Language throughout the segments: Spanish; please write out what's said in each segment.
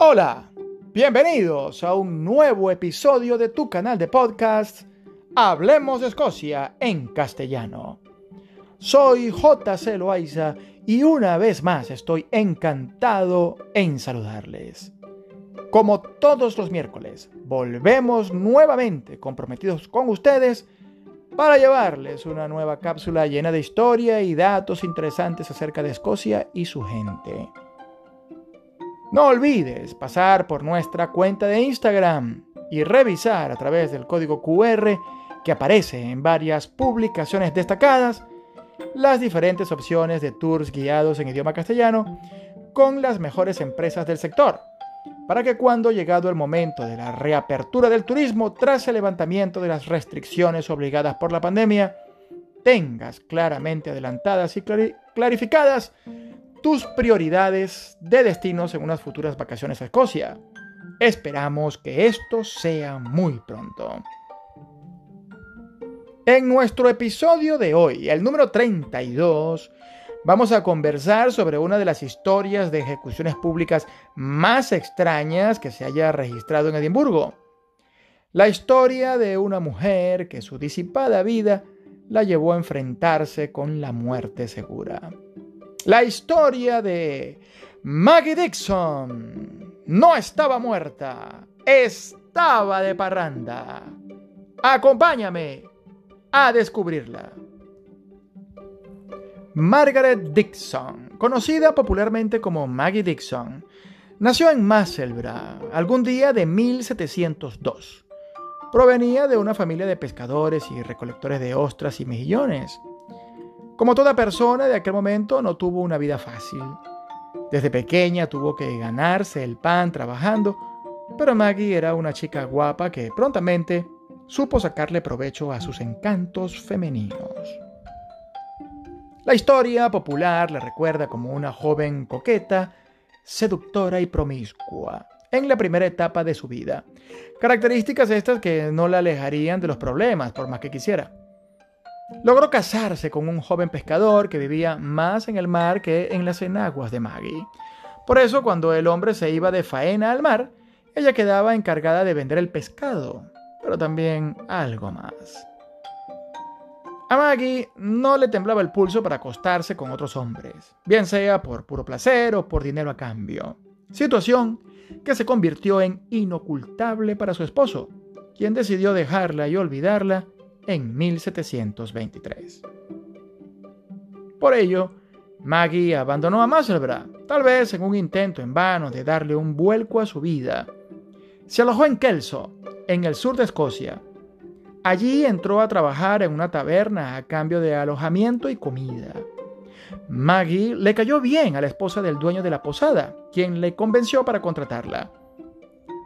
Hola, bienvenidos a un nuevo episodio de tu canal de podcast Hablemos de Escocia en castellano. Soy JC Loaiza y una vez más estoy encantado en saludarles. Como todos los miércoles, volvemos nuevamente comprometidos con ustedes para llevarles una nueva cápsula llena de historia y datos interesantes acerca de Escocia y su gente. No olvides pasar por nuestra cuenta de Instagram y revisar a través del código QR que aparece en varias publicaciones destacadas las diferentes opciones de tours guiados en idioma castellano con las mejores empresas del sector, para que cuando llegado el momento de la reapertura del turismo tras el levantamiento de las restricciones obligadas por la pandemia, tengas claramente adelantadas y clarificadas tus prioridades de destinos en unas futuras vacaciones a Escocia. Esperamos que esto sea muy pronto. En nuestro episodio de hoy, el número 32, vamos a conversar sobre una de las historias de ejecuciones públicas más extrañas que se haya registrado en Edimburgo. La historia de una mujer que su disipada vida la llevó a enfrentarse con la muerte segura. La historia de Maggie Dixon no estaba muerta, estaba de parranda. Acompáñame a descubrirla. Margaret Dixon, conocida popularmente como Maggie Dixon, nació en Musselburgh algún día de 1702. Provenía de una familia de pescadores y recolectores de ostras y mejillones. Como toda persona de aquel momento, no tuvo una vida fácil. Desde pequeña tuvo que ganarse el pan trabajando, pero Maggie era una chica guapa que prontamente supo sacarle provecho a sus encantos femeninos. La historia popular la recuerda como una joven coqueta, seductora y promiscua en la primera etapa de su vida. Características estas que no la alejarían de los problemas, por más que quisiera. Logró casarse con un joven pescador que vivía más en el mar que en las enaguas de Maggie. Por eso, cuando el hombre se iba de faena al mar, ella quedaba encargada de vender el pescado, pero también algo más. A Maggie no le temblaba el pulso para acostarse con otros hombres, bien sea por puro placer o por dinero a cambio. Situación que se convirtió en inocultable para su esposo, quien decidió dejarla y olvidarla en 1723. Por ello, Maggie abandonó a Musselburgh, tal vez en un intento en vano de darle un vuelco a su vida. Se alojó en Kelso, en el sur de Escocia. Allí entró a trabajar en una taberna a cambio de alojamiento y comida. Maggie le cayó bien a la esposa del dueño de la posada, quien le convenció para contratarla.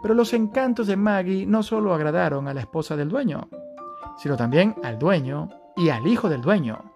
Pero los encantos de Maggie no solo agradaron a la esposa del dueño, sino también al dueño y al hijo del dueño,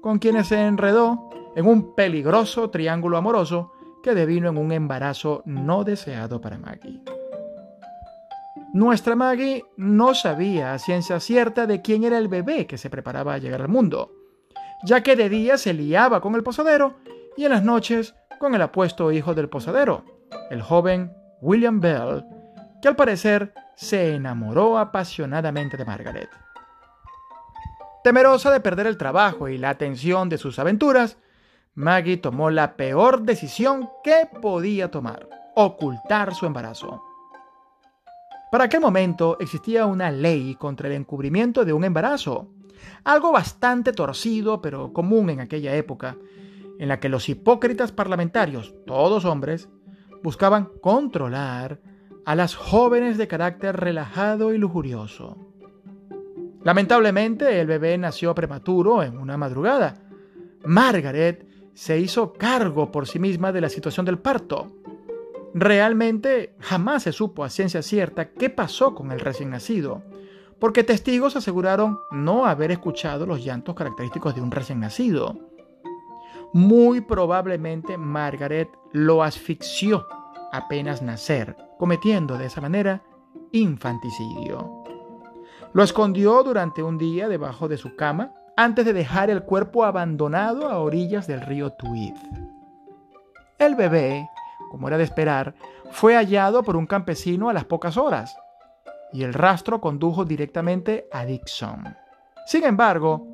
con quienes se enredó en un peligroso triángulo amoroso que devino en un embarazo no deseado para Maggie. Nuestra Maggie no sabía a ciencia cierta de quién era el bebé que se preparaba a llegar al mundo, ya que de día se liaba con el posadero y en las noches con el apuesto hijo del posadero, el joven William Bell, que al parecer se enamoró apasionadamente de Margaret. Temerosa de perder el trabajo y la atención de sus aventuras, Maggie tomó la peor decisión que podía tomar, ocultar su embarazo. Para aquel momento existía una ley contra el encubrimiento de un embarazo, algo bastante torcido pero común en aquella época, en la que los hipócritas parlamentarios, todos hombres, buscaban controlar a las jóvenes de carácter relajado y lujurioso. Lamentablemente, el bebé nació prematuro en una madrugada. Margaret se hizo cargo por sí misma de la situación del parto. Realmente jamás se supo a ciencia cierta qué pasó con el recién nacido, porque testigos aseguraron no haber escuchado los llantos característicos de un recién nacido. Muy probablemente Margaret lo asfixió apenas nacer, cometiendo de esa manera infanticidio. Lo escondió durante un día debajo de su cama antes de dejar el cuerpo abandonado a orillas del río Tweed. El bebé como era de esperar, fue hallado por un campesino a las pocas horas, y el rastro condujo directamente a Dixon. Sin embargo,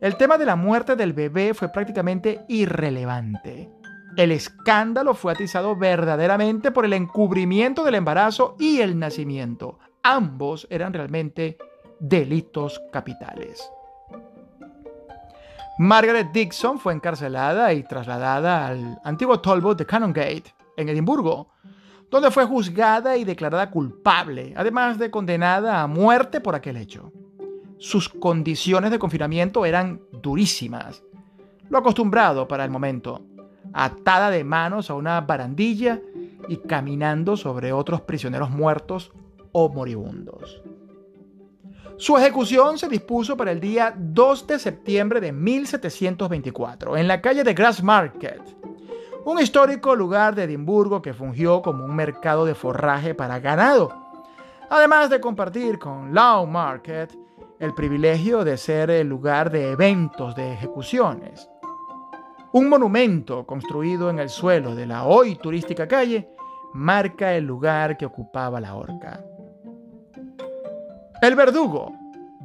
el tema de la muerte del bebé fue prácticamente irrelevante. El escándalo fue atizado verdaderamente por el encubrimiento del embarazo y el nacimiento. Ambos eran realmente delitos capitales. Margaret Dixon fue encarcelada y trasladada al antiguo Talbot de Canongate, en Edimburgo, donde fue juzgada y declarada culpable, además de condenada a muerte por aquel hecho. Sus condiciones de confinamiento eran durísimas, lo acostumbrado para el momento, atada de manos a una barandilla y caminando sobre otros prisioneros muertos o moribundos. Su ejecución se dispuso para el día 2 de septiembre de 1724 en la calle de Grassmarket, un histórico lugar de Edimburgo que fungió como un mercado de forraje para ganado, además de compartir con Law Market el privilegio de ser el lugar de eventos de ejecuciones. Un monumento construido en el suelo de la hoy turística calle marca el lugar que ocupaba la horca. El verdugo,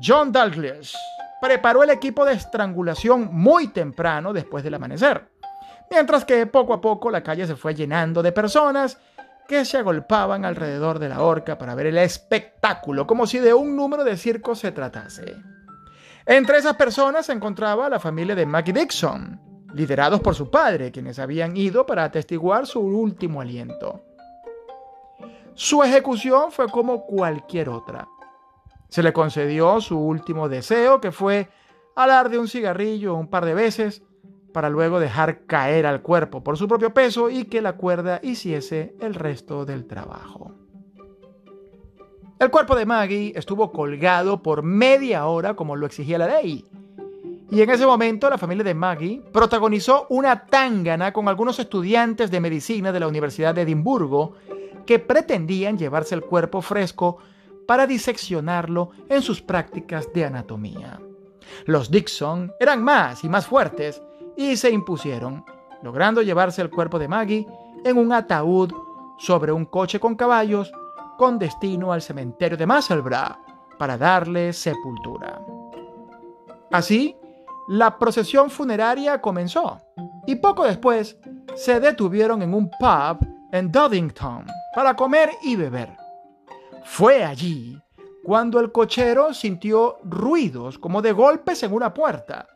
John Douglas, preparó el equipo de estrangulación muy temprano después del amanecer, mientras que poco a poco la calle se fue llenando de personas que se agolpaban alrededor de la horca para ver el espectáculo, como si de un número de circo se tratase. Entre esas personas se encontraba la familia de Maggie Dixon, liderados por su padre, quienes habían ido para atestiguar su último aliento. Su ejecución fue como cualquier otra. Se le concedió su último deseo, que fue alar de un cigarrillo un par de veces, para luego dejar caer al cuerpo por su propio peso y que la cuerda hiciese el resto del trabajo. El cuerpo de Maggie estuvo colgado por media hora como lo exigía la ley. Y en ese momento la familia de Maggie protagonizó una tángana con algunos estudiantes de medicina de la Universidad de Edimburgo que pretendían llevarse el cuerpo fresco para diseccionarlo en sus prácticas de anatomía. Los Dixon eran más y más fuertes y se impusieron, logrando llevarse el cuerpo de Maggie en un ataúd sobre un coche con caballos con destino al cementerio de Musselburgh para darle sepultura. Así, la procesión funeraria comenzó y poco después se detuvieron en un pub en Doddington para comer y beber. Fue allí cuando el cochero sintió ruidos como de golpes en una puerta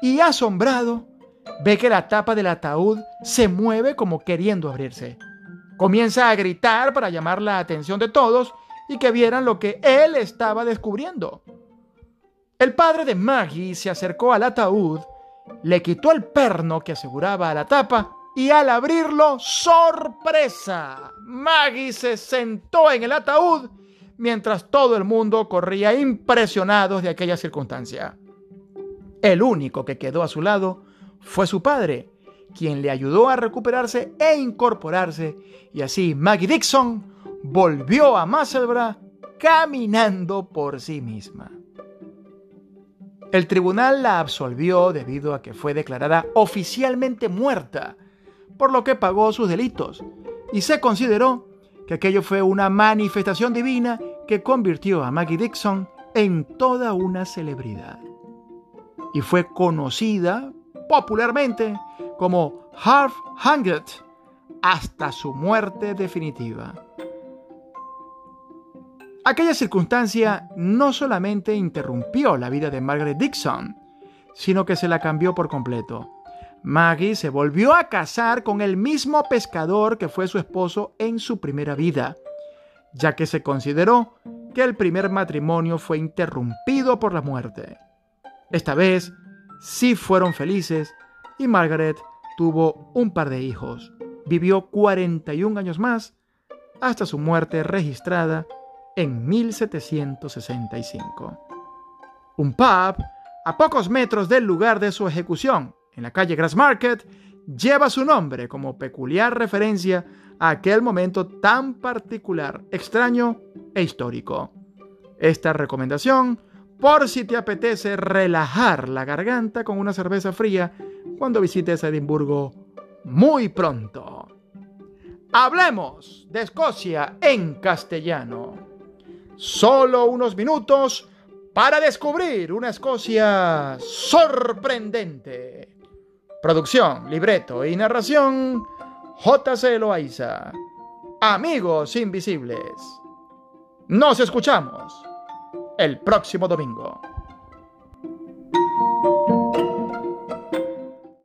y asombrado ve que la tapa del ataúd se mueve como queriendo abrirse. Comienza a gritar para llamar la atención de todos y que vieran lo que él estaba descubriendo. El padre de Maggie se acercó al ataúd, le quitó el perno que aseguraba a la tapa y al abrirlo, sorpresa, Maggie se sentó en el ataúd mientras todo el mundo corría impresionados de aquella circunstancia. El único que quedó a su lado fue su padre, quien le ayudó a recuperarse e incorporarse, y así Maggie Dixon volvió a Musselburgh caminando por sí misma. El tribunal la absolvió debido a que fue declarada oficialmente muerta por lo que pagó sus delitos, y se consideró que aquello fue una manifestación divina que convirtió a Maggie Dixon en toda una celebridad. Y fue conocida popularmente como Half Hanged hasta su muerte definitiva. Aquella circunstancia no solamente interrumpió la vida de Margaret Dixon, sino que se la cambió por completo. Maggie se volvió a casar con el mismo pescador que fue su esposo en su primera vida, ya que se consideró que el primer matrimonio fue interrumpido por la muerte. Esta vez sí fueron felices y Margaret tuvo un par de hijos. Vivió 41 años más hasta su muerte registrada en 1765. Un pub a pocos metros del lugar de su ejecución en la calle Grassmarket, lleva su nombre como peculiar referencia a aquel momento tan particular, extraño e histórico. Esta recomendación, por si te apetece relajar la garganta con una cerveza fría cuando visites Edimburgo muy pronto. Hablemos de Escocia en castellano. Solo unos minutos para descubrir una Escocia sorprendente. Producción, libreto y narración, J.C. Loaiza. Amigos invisibles. Nos escuchamos el próximo domingo.